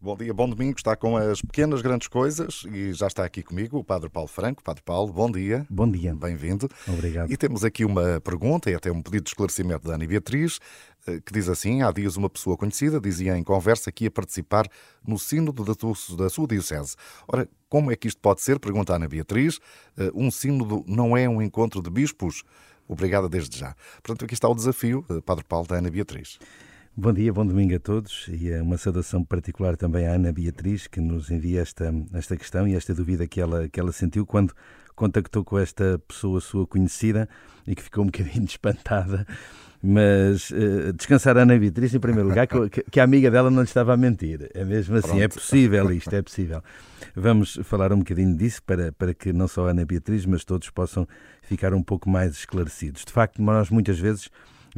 Bom dia, bom domingo. Está com as pequenas grandes coisas e já está aqui comigo o Padre Paulo Franco. Padre Paulo, bom dia. Bom dia. Bem-vindo. Obrigado. E temos aqui uma pergunta e até um pedido de esclarecimento da Ana Beatriz, eh, que diz assim: há dias uma pessoa conhecida dizia em conversa que ia participar no sínodo da sua diocese. Ora, como é que isto pode ser? Pergunta a Ana Beatriz. Eh, um sínodo não é um encontro de bispos? Obrigada desde já. Portanto, aqui está o desafio, eh, Padre Paulo, da Ana Beatriz. Bom dia, bom domingo a todos e uma saudação particular também à Ana Beatriz, que nos envia esta, esta questão e esta dúvida que ela, que ela sentiu quando contactou com esta pessoa sua conhecida e que ficou um bocadinho espantada. Mas uh, descansar a Ana Beatriz, em primeiro lugar, que, que, a amiga dela não lhe estava a mentir. É mesmo assim, é Pronto. é possível isto, é possível. Vamos falar um bocadinho disso para, para que não só a Ana Beatriz, mas todos possam ficar um pouco mais esclarecidos. De facto, nós muitas vezes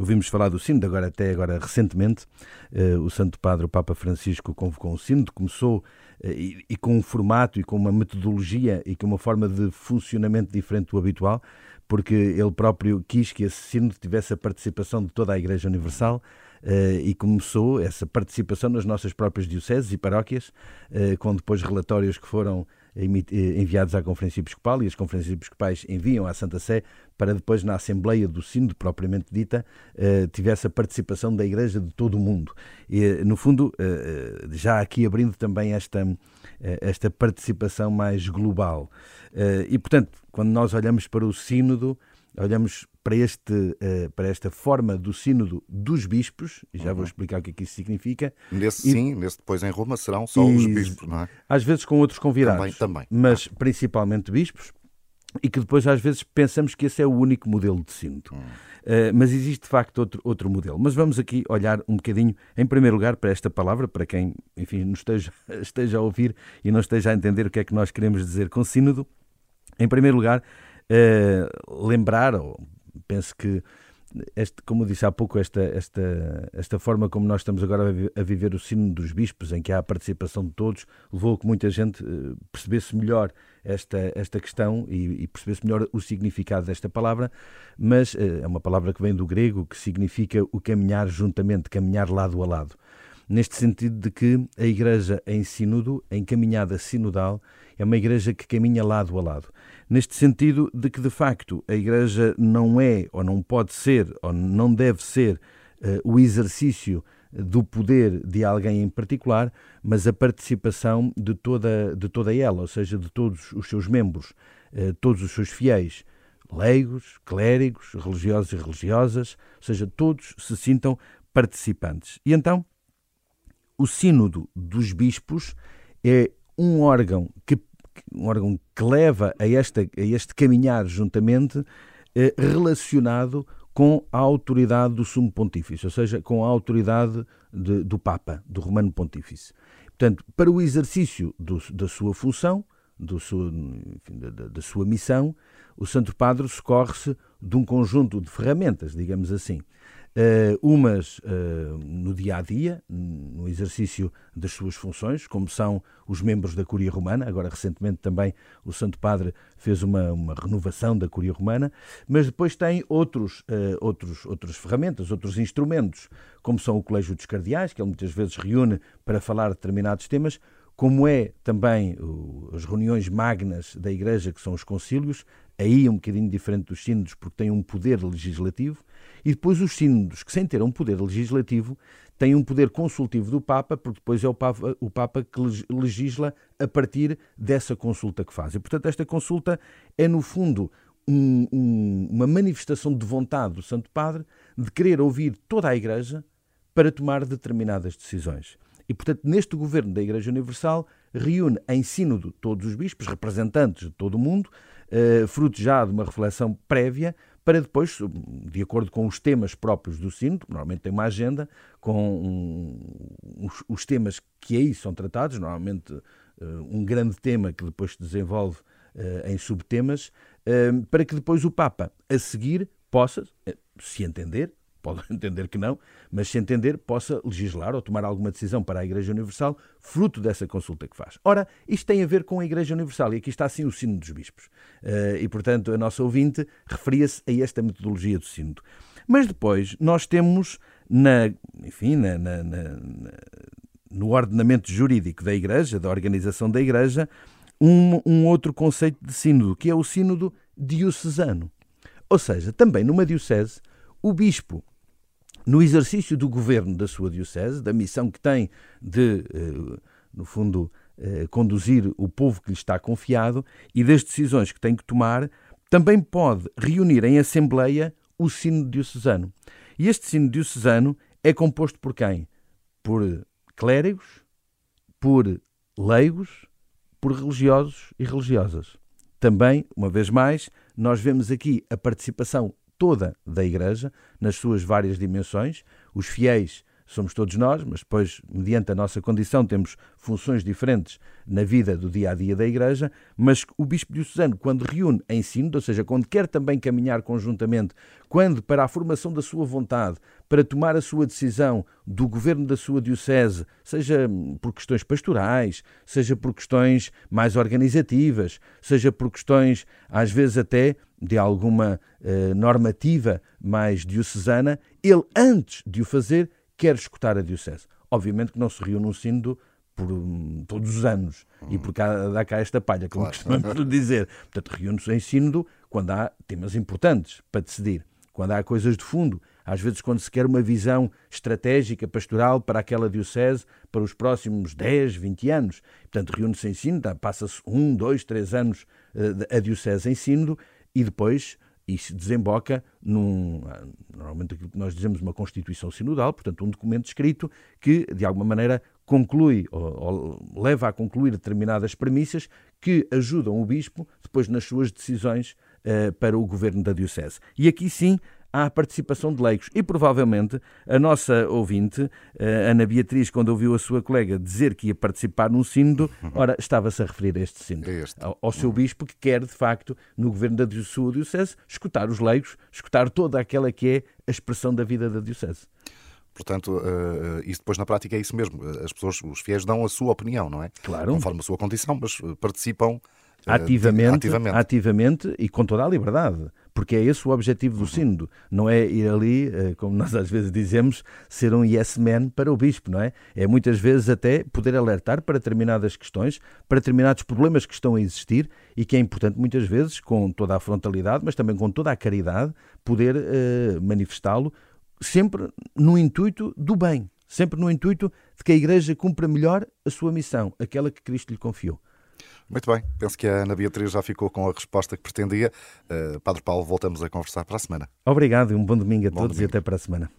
Ouvimos falar do sínodo, agora até agora recentemente, uh, o Santo Padre, o Papa Francisco, convocou um sínodo, começou uh, e, e, com um formato e com uma metodologia e com uma forma de funcionamento diferente do habitual, porque ele próprio quis que esse sínodo tivesse a participação de toda a Igreja Universal uh, e começou essa participação nas nossas próprias dioceses e paróquias, com depois relatórios que foram enviados à Conferência Episcopal e as Conferências Episcopais enviam à Santa Sé para depois, na Assembleia do Sínodo, propriamente dita, eh, tivesse a participação da Igreja de todo o mundo. E, no fundo, eh, eh, já aqui abrindo também esta, esta participação mais global. E, portanto, quando nós olhamos para o Sínodo, olhamos para, este, para esta forma do sínodo dos bispos, e já uhum. vou explicar o que é que isso significa. Nesse e, sim, nesse depois em Roma serão só e, os bispos, não é? Às vezes com outros convidados. Também, também. Mas ah. principalmente bispos, e que depois às vezes pensamos que esse é o único modelo de sínodo. Uh, mas existe de facto outro, outro modelo. Mas vamos aqui olhar um bocadinho, em primeiro lugar, para esta palavra, para quem, enfim, nos esteja, esteja a ouvir e não esteja a entender o que é que nós queremos dizer com sínodo. Em primeiro lugar, uh, lembrar, ou penso que este, como disse há pouco, esta, esta, esta forma como nós estamos agora a viver o sino dos bispos, em que há a participação de todos, levou a que muita gente eh, percebesse melhor esta, esta questão e, e percebesse melhor o significado desta palavra, mas eh, é uma palavra que vem do grego, que significa o caminhar juntamente, caminhar lado a lado. Neste sentido de que a Igreja em sínodo, em caminhada sinodal, é uma Igreja que caminha lado a lado neste sentido de que, de facto, a Igreja não é, ou não pode ser, ou não deve ser uh, o exercício do poder de alguém em particular, mas a participação de toda, de toda ela, ou seja, de todos os seus membros, uh, todos os seus fiéis, leigos, clérigos, religiosos e religiosas, ou seja, todos se sintam participantes. E então, o Sínodo dos Bispos é um órgão que um órgão que leva a, esta, a este caminhar juntamente eh, relacionado com a autoridade do Sumo Pontífice, ou seja, com a autoridade de, do Papa, do Romano Pontífice. Portanto, para o exercício do, da sua função, seu, enfim, da, da, sua missão, o Santo Padre socorre-se de um conjunto de ferramentas, digamos assim. Uh, umas uh, no dia a dia, exercício das suas funções, como são os membros da Curia Romana. Agora, recentemente, também o Santo Padre fez uma, uma renovação da Curia Romana, mas depois tem outros, uh, outros, outras ferramentas, outros instrumentos, como são o Colégio dos Cardeais, que ele muitas vezes reúne para falar de determinados temas, como é também as reuniões magnas da Igreja, que são os concílios, aí é um bocadinho diferente dos sínodos, porque tem um poder legislativo, e depois os sínodos, que sem ter um poder legislativo, têm um poder consultivo do Papa, porque depois é o Papa, o Papa que legisla a partir dessa consulta que faz. E, portanto, esta consulta é, no fundo, um, um, uma manifestação de vontade do Santo Padre de querer ouvir toda a Igreja para tomar determinadas decisões. E, portanto, neste governo da Igreja Universal, reúne em sínodo todos os bispos, representantes de todo o mundo, fruto já de uma reflexão prévia, para depois, de acordo com os temas próprios do sínodo, normalmente tem uma agenda com um, os, os, temas que aí são tratados, normalmente uh, um grande tema que depois se desenvolve uh, em subtemas, uh, para que depois o Papa, a seguir, possa, se entender, pode entender que não, mas se entender, possa legislar ou tomar alguma decisão para a Igreja Universal, fruto dessa consulta que faz. Ora, isto tem a ver com a Igreja Universal, e aqui está assim o sino dos bispos. Uh, e, portanto, a nossa ouvinte referia-se a esta metodologia do sínodo. Mas depois nós temos, na, enfim, na, na, na, no ordenamento jurídico da Igreja, da organização da Igreja, um, um outro conceito de sínodo, que é o sínodo diocesano. Ou seja, também numa diocese, o bispo, no exercício do governo da sua diocese, da missão que tem de, eh, no fundo, eh, conduzir o povo que lhe está confiado e das decisões que tem que tomar, também pode reunir em assembleia o sino diocesano. E este sino diocesano é composto por quem? Por clérigos, por leigos, por religiosos e religiosas. Também, uma vez mais, nós vemos aqui a participação toda da Igreja, nas suas várias dimensões, os fiéis somos todos nós, mas depois, mediante a nossa condição, temos funções diferentes na vida do dia a dia da Igreja. Mas o Bispo Diocesano, quando reúne em sínodo, ou seja, quando quer também caminhar conjuntamente, quando para a formação da sua vontade, para tomar a sua decisão do governo da sua Diocese, seja por questões pastorais, seja por questões mais organizativas, seja por questões, às vezes até de alguma eh, normativa mais diocesana, ele, antes de o fazer, quer escutar a Diocese. Obviamente que não se reúne um sínodo por um, todos os anos hum. e por cá dá cá esta palha, como claro. costumamos dizer. Portanto, reúne-se em sínodo quando há temas importantes para decidir, quando há coisas de fundo, às vezes quando se quer uma visão estratégica, pastoral para aquela diocese para os próximos 10, 20 anos. Portanto, reúne-se em sínodo, passa-se um, dois, três anos uh, a diocese em sínodo e depois isso desemboca num, normalmente aquilo que nós dizemos, uma Constituição Sinodal, portanto, um documento escrito que, de alguma maneira, conclui ou, ou leva a concluir determinadas premissas que ajudam o Bispo depois nas suas decisões uh, para o governo da Diocese. E aqui sim à participação de leigos. E provavelmente a nossa ouvinte, eh, Ana Beatriz, quando ouviu a sua colega dizer que ia participar num sínodo, uhum. ora, estava-se a referir a este sínodo. Este. Ao, ao, seu uhum. bispo que quer, de facto, no governo da sua diocese, escutar os leigos, escutar toda aquela que é a expressão da vida da diocese. Portanto, uh, isso depois na prática é isso mesmo. As pessoas, os fiéis dão a sua opinião, não é? Claro. Conforme a sua condição, mas participam ativamente, ativamente. ativamente e com toda a liberdade porque é esse o objetivo do sínodo, não é ir ali, eh, como nós às vezes dizemos, ser um yes man para o bispo, não é? É muitas vezes até poder alertar para determinadas questões, para determinados problemas que estão a existir e que é importante muitas vezes, com toda a frontalidade, mas também com toda a caridade, poder uh, manifestá-lo sempre no intuito do bem, sempre no intuito de que a Igreja cumpra melhor a sua missão, aquela que Cristo lhe confiou. Muito bem, penso que a Ana Beatriz já ficou com a resposta que pretendia. Uh, Padre Paulo, voltamos a conversar para a semana. Obrigado e um bom domingo a bom todos domingo. e até para a semana.